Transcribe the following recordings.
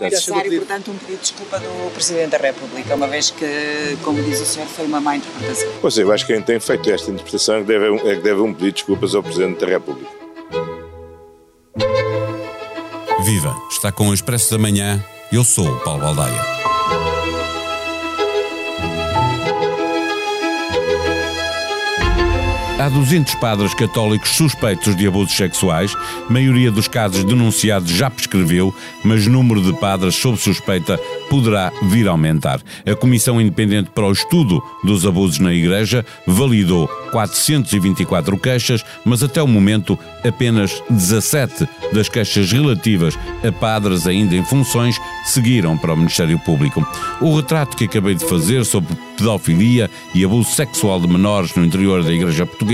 Necessário, portanto, um pedido de desculpa do Presidente da República, uma vez que, como diz o senhor, foi uma má interpretação. Pois é, eu acho que quem tem feito esta interpretação é que deve, é que deve um pedido de desculpas ao Presidente da República. Viva! Está com o Expresso da Manhã. Eu sou o Paulo Baldaia. Há 200 padres católicos suspeitos de abusos sexuais. Maioria dos casos denunciados já prescreveu, mas o número de padres sob suspeita poderá vir a aumentar. A Comissão Independente para o Estudo dos Abusos na Igreja validou 424 queixas, mas até o momento apenas 17 das queixas relativas a padres ainda em funções seguiram para o Ministério Público. O retrato que acabei de fazer sobre pedofilia e abuso sexual de menores no interior da Igreja Portuguesa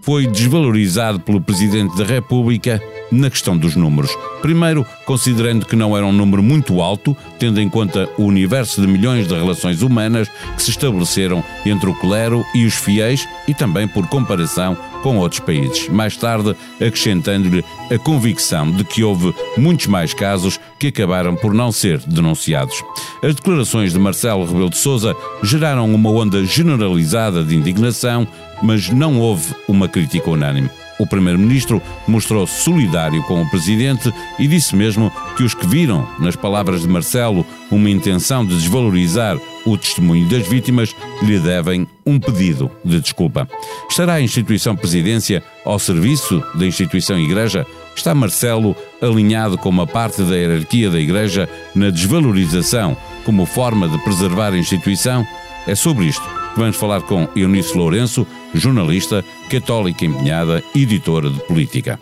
foi desvalorizado pelo Presidente da República na questão dos números. Primeiro, considerando que não era um número muito alto, tendo em conta o universo de milhões de relações humanas que se estabeleceram entre o clero e os fiéis e também por comparação com outros países. Mais tarde, acrescentando-lhe a convicção de que houve muitos mais casos que acabaram por não ser denunciados. As declarações de Marcelo Rebelo de Sousa geraram uma onda generalizada de indignação, mas não houve uma crítica unânime. O primeiro-ministro mostrou-se solidário com o presidente e disse mesmo que os que viram, nas palavras de Marcelo, uma intenção de desvalorizar o testemunho das vítimas lhe devem um pedido de desculpa. Estará a instituição presidência ao serviço da instituição igreja? Está Marcelo alinhado com uma parte da hierarquia da igreja na desvalorização como forma de preservar a instituição? É sobre isto que vamos falar com Eunice Lourenço, jornalista, católica empenhada, editora de política.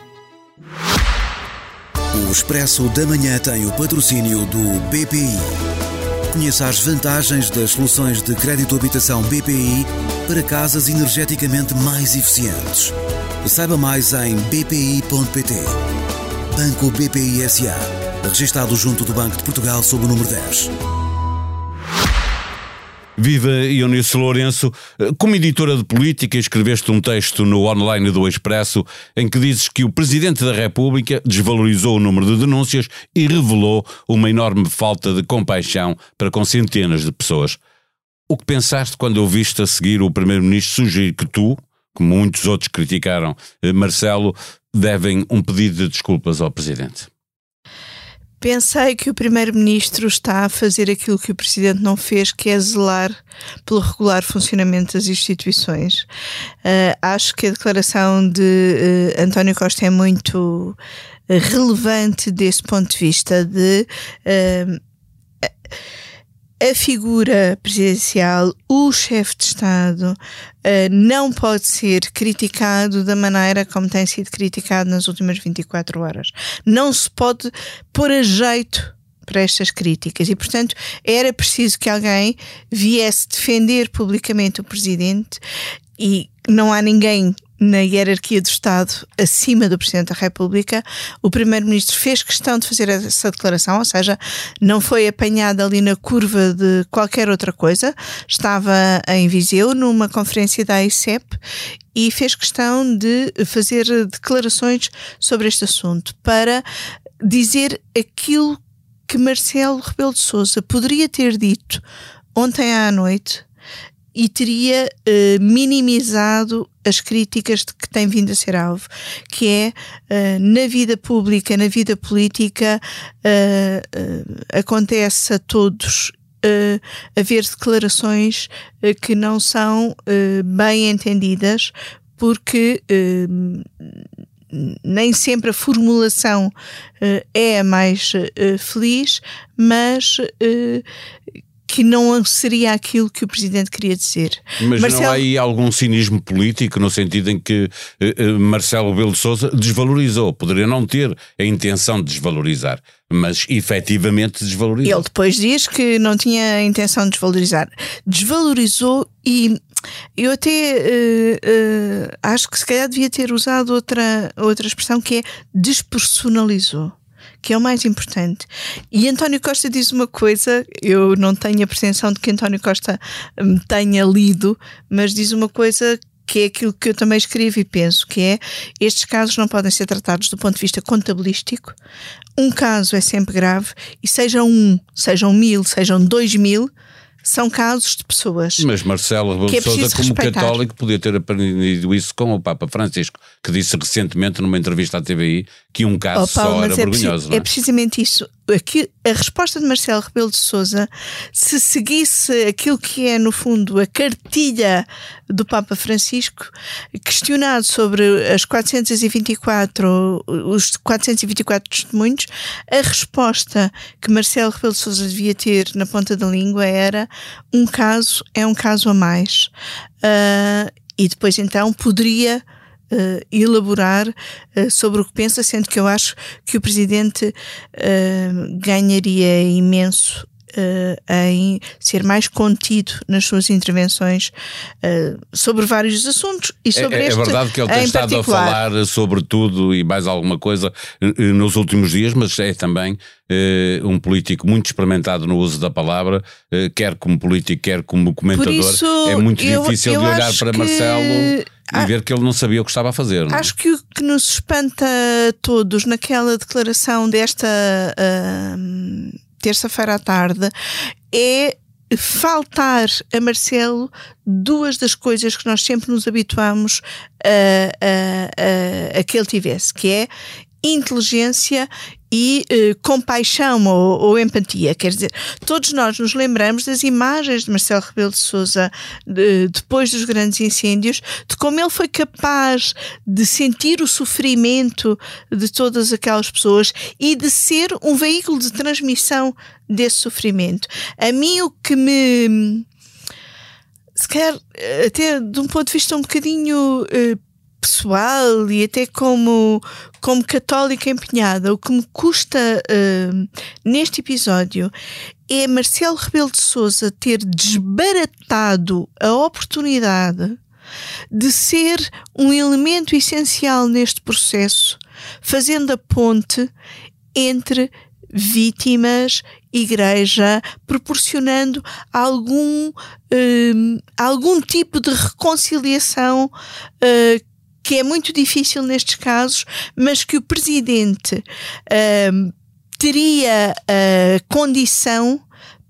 O Expresso da Manhã tem o patrocínio do BPI. Conheça as vantagens das soluções de crédito habitação BPI para casas energeticamente mais eficientes. Saiba mais em bpi.pt. Banco BPI SA. Registrado junto do Banco de Portugal sob o número 10. Viva Eunice Lourenço. Como editora de política, escreveste um texto no online do Expresso em que dizes que o Presidente da República desvalorizou o número de denúncias e revelou uma enorme falta de compaixão para com centenas de pessoas. O que pensaste quando ouviste a seguir o Primeiro-Ministro sugerir que tu, como muitos outros criticaram eh, Marcelo, devem um pedido de desculpas ao Presidente? Pensei que o Primeiro-Ministro está a fazer aquilo que o Presidente não fez, que é zelar pelo regular funcionamento das instituições. Uh, acho que a declaração de uh, António Costa é muito uh, relevante desse ponto de vista de a figura presidencial, o chefe de Estado, uh, não pode ser criticado da maneira como tem sido criticado nas últimas 24 horas. Não se pode pôr a jeito para estas críticas e, portanto, era preciso que alguém viesse defender publicamente o presidente e não há ninguém na hierarquia do Estado acima do Presidente da República, o Primeiro-Ministro fez questão de fazer essa declaração, ou seja, não foi apanhado ali na curva de qualquer outra coisa, estava em Viseu numa conferência da ICEP e fez questão de fazer declarações sobre este assunto para dizer aquilo que Marcelo Rebelo de Sousa poderia ter dito ontem à noite e teria uh, minimizado as críticas de que tem vindo a ser alvo, que é uh, na vida pública, na vida política, uh, acontece a todos haver declarações que não são bem entendidas, porque nem sempre a formulação uh, é a mais uh, feliz, mas uh, que não seria aquilo que o Presidente queria dizer. Mas Marcelo... não há aí algum cinismo político no sentido em que uh, Marcelo Belo de Souza desvalorizou, poderia não ter a intenção de desvalorizar, mas efetivamente desvalorizou. Ele depois diz que não tinha a intenção de desvalorizar. Desvalorizou e eu até uh, uh, acho que se calhar devia ter usado outra, outra expressão que é despersonalizou que é o mais importante. E António Costa diz uma coisa, eu não tenho a pretensão de que António Costa me tenha lido, mas diz uma coisa que é aquilo que eu também escrevo e penso, que é estes casos não podem ser tratados do ponto de vista contabilístico. Um caso é sempre grave e sejam um, sejam mil, sejam dois mil, são casos de pessoas. Mas Marcelo Rebelo é de Sousa, preciso como respeitar. católico, podia ter aprendido isso com o Papa Francisco, que disse recentemente numa entrevista à TVI que um caso Oh, Paulo, só era é, vergonhoso. é? é precisamente isso. A resposta de Marcelo Rebelo de Sousa, se seguisse aquilo que é, no fundo, a cartilha do Papa Francisco, questionado sobre as 424, os 424 testemunhos, a resposta que Marcelo Rebelo de Sousa devia ter na ponta da língua era um caso é um caso a mais. Ah, e depois então poderia eh, elaborar eh, sobre o que pensa, sendo que eu acho que o Presidente eh, ganharia imenso eh, em ser mais contido nas suas intervenções eh, sobre vários assuntos e sobre É, é este verdade que ele tem em estado particular. a falar sobre tudo e mais alguma coisa eh, nos últimos dias, mas é também eh, um político muito experimentado no uso da palavra, quer como político, quer como comentador. isso, é muito eu- difícil eu de olhar para que- Marcelo Ah, e ver que ele não sabia o que estava a fazer. não é? Acho que o que nos espanta a todos naquela declaração desta ahm, terça-feira à tarde é faltar a Marcelo duas das coisas que nós sempre nos habituamos a, a, a, a que ele tivesse, que é inteligência e eh, compaixão ou, ou empatia. Quer dizer, todos nós nos lembramos das imagens de Marcelo Rebelo de Sousa depois dos grandes incêndios, de como ele foi capaz de sentir o sofrimento de todas aquelas pessoas e de ser um veículo de transmissão desse sofrimento. A mim o que me se calhar até de um ponto de vista um bocadinho eh, pessoal e até como, como católica empenhada, o que me custa eh, neste episódio é Marcelo Rebelo de Sousa ter desbaratado a oportunidade de ser um elemento essencial neste processo, fazendo a ponte entre vítimas, igreja, proporcionando algum, hum, algum tipo de reconciliação uh, que é muito difícil nestes casos, mas que o presidente hum, teria a condição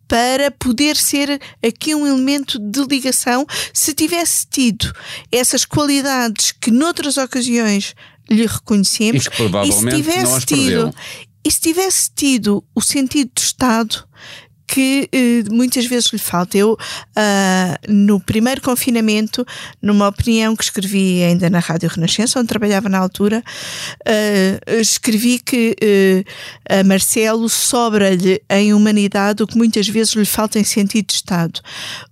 para poder ser aqui um elemento de ligação se tivesse tido essas qualidades que noutras ocasiões lhe reconhecemos E provavelmente se tivesse tido e se tivesse tido o sentido de Estado que eh, muitas vezes lhe falta. Eu, ah, no primeiro confinamento, numa opinião que escrevi ainda na Rádio Renascença, onde trabalhava na altura, ah, escrevi que eh, a Marcelo sobra-lhe em humanidade o que muitas vezes lhe falta em sentido de Estado.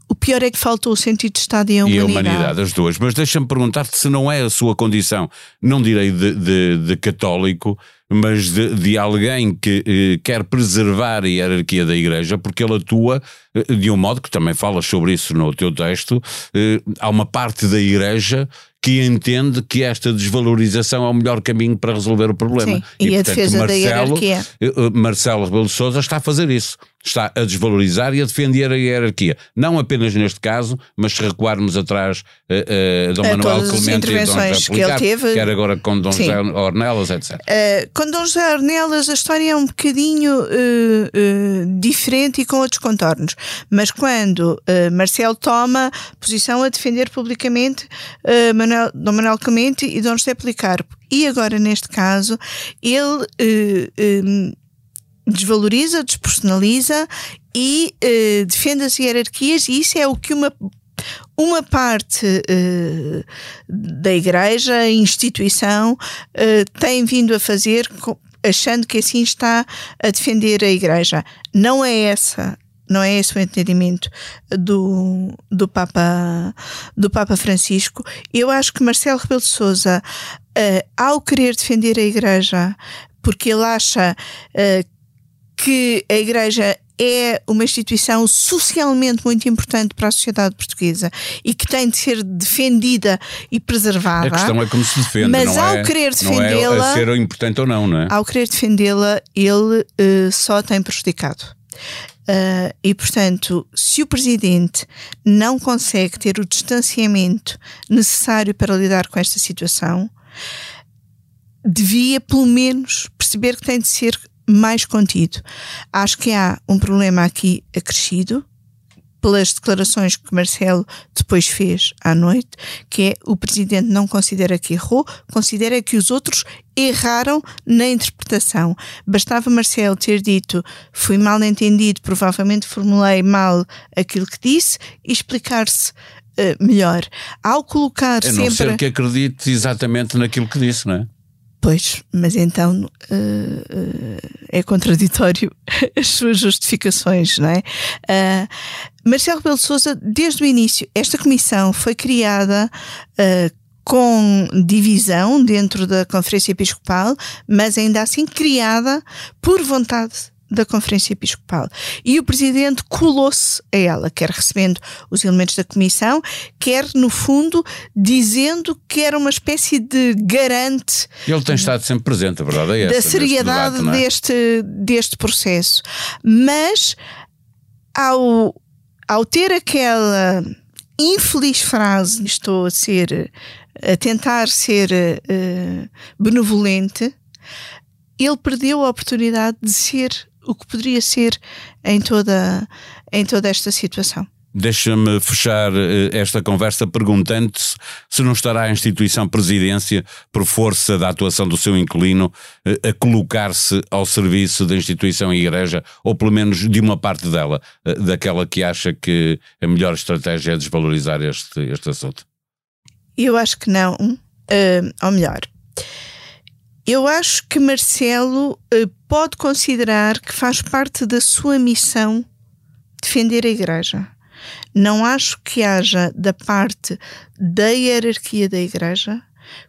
O pior é que faltou o sentido de Estado e a E a humanidade. humanidade, as duas. Mas deixa-me perguntar-te se não é a sua condição, não direi de, de- de católico, mas de, de alguém que eh, quer preservar a hierarquia da Igreja, porque ele atua eh, de um modo que também falas sobre isso no teu texto. eh, há uma parte da Igreja que entende que esta desvalorização é o melhor caminho para resolver o problema. Sim, e a defesa da hierarquia. eh, eh, Marcelo Rebelo de Sousa está a fazer isso. Está a desvalorizar e a defender a hierarquia. Não apenas neste caso, mas se recuarmos atrás eh, eh, Dom A Manuel Clemente e Dom José intervenções que ele teve. quer agora com Dom Sim. José Ornelas, etc. Uh, com Dom José Ornelas a história é um bocadinho uh, uh, diferente e com outros contornos. Mas quando uh, Marcelo toma posição a defender publicamente uh, Manuel, Dom Manuel Clemente e Dom José Policarpo, e agora neste caso, ele uh, desvaloriza, despersonaliza e uh, defende as hierarquias, e isso é o que uma uma parte uh, da igreja, instituição, uh, tem vindo a fazer achando que assim está a defender a igreja. Não é essa. Não é esse o entendimento do, do, Papa, do Papa Francisco. Eu acho que Marcelo Rebelo de Sousa, uh, ao querer defender a Igreja, porque ele acha que a Igreja é uma instituição socialmente muito importante para a sociedade portuguesa e que tem de ser defendida e preservada. A questão é como se defende, Mas ao é, querer não é defendê-la- a ser importante ou não, não é? Ao querer defendê-la, ele eh, só tem prejudicado. Uh, e, portanto, se o presidente não consegue ter o distanciamento necessário para lidar com esta situação, devia, pelo menos, perceber que tem de ser mais contido. Acho que há um problema aqui acrescido pelas declarações que Marcelo depois fez à noite, que é o presidente não considera que errou, considera que os outros erraram na interpretação. Bastava Marcelo ter dito fui mal entendido, provavelmente formulei mal aquilo que disse e explicar-se uh, melhor. Ao colocar a sempre. não ser que acredite exatamente naquilo que disse, não é? Pois, mas então uh, uh, é contraditório as suas justificações, não é? Uh, Marcelo Rebelo de Sousa, desde o início, esta comissão foi criada com divisão dentro da Conferência Episcopal, mas ainda assim criada por vontade da Conferência Episcopal. E o Presidente colou-se a ela, quer recebendo os elementos da Comissão, quer, no fundo, dizendo que era uma espécie de garante. Ele tem estado sempre presente, a verdade é essa. Da seriedade debate, é? deste, deste processo. Mas, ao, ao ter aquela infeliz frase, estou a ser, a tentar ser uh, benevolente, ele perdeu a oportunidade de ser o que poderia ser em toda, em toda esta situação. Deixa-me fechar eh, esta conversa perguntando-se se não estará a instituição presidência, por força da atuação do seu inquilino, eh, a colocar-se ao serviço da instituição e igreja, ou pelo menos de uma parte dela, eh, daquela que acha que a melhor estratégia é desvalorizar este, este assunto. Eu acho que não. Uh, ou melhor, eu acho que Marcelo uh, pode considerar que faz parte da sua missão defender a Igreja. Não acho que haja da parte da hierarquia da Igreja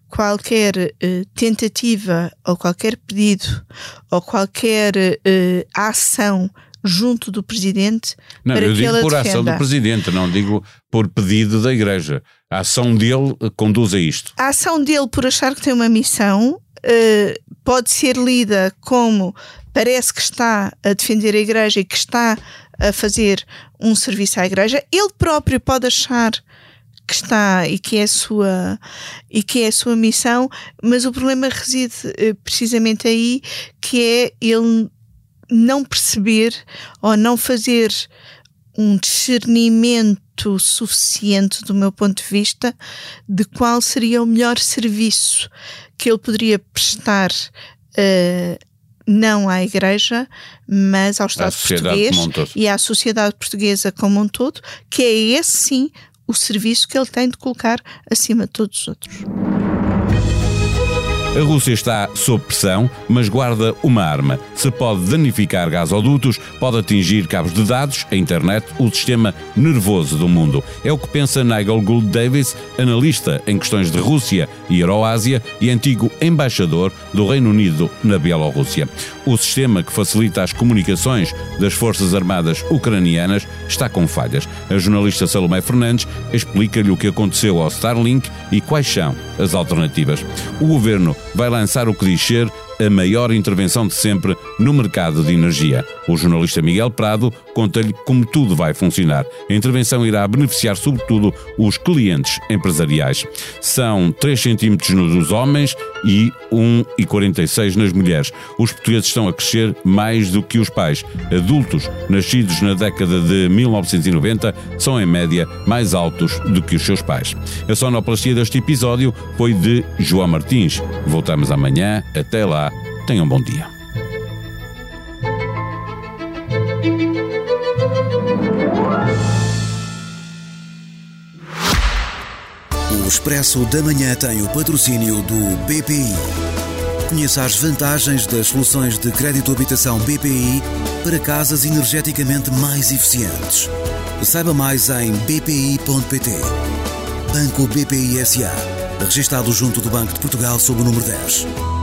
qualquer uh, tentativa ou qualquer pedido ou qualquer uh, ação junto do presidente não, para eu que digo ela por defenda. ação do presidente, não digo por pedido da igreja. A ação dele conduz a isto. A ação dele por achar que tem uma missão uh, pode ser lida como parece que está a defender a igreja e que está a fazer um serviço à igreja. Ele próprio pode achar que está e que é a sua e que é sua missão, mas o problema reside uh, precisamente aí, que é ele não perceber ou não fazer um discernimento suficiente do meu ponto de vista de qual seria o melhor serviço que ele poderia prestar uh, não à Igreja, mas ao Estado português e à sociedade portuguesa como um todo, que é esse sim o serviço que ele tem de colocar acima de todos os outros. A Rússia está sob pressão, mas guarda uma arma. Se pode danificar gasodutos, pode atingir cabos de dados, a internet, o sistema nervoso do mundo. É o que pensa Nigel Gould Davis, analista em questões de Rússia e Euroásia e antigo embaixador do Reino Unido na Bielorrússia. O sistema que facilita as comunicações das Forças Armadas ucranianas está com falhas. A jornalista Salomé Fernandes explica-lhe o que aconteceu ao Starlink e quais são as alternativas. O governo vai lançar o que diz ser a maior intervenção de sempre no mercado de energia. O jornalista Miguel Prado conta-lhe como tudo vai funcionar. A intervenção irá beneficiar sobretudo os clientes empresariais. São 3 centímetros nos homens e 1,46 nas mulheres. Os portugueses estão a crescer mais do que os pais. Adultos nascidos na década de 1990 são em média mais altos do que os seus pais. A sonoplastia deste episódio foi de João Martins. Voltamos amanhã. Até lá. Tenham um bom dia. O Expresso da Manhã tem o patrocínio do BPI. Conheça as vantagens das soluções de crédito habitação BPI para casas energeticamente mais eficientes. Saiba mais em bpi.pt. Banco BPI SA. Registrado junto do Banco de Portugal sob o número 10.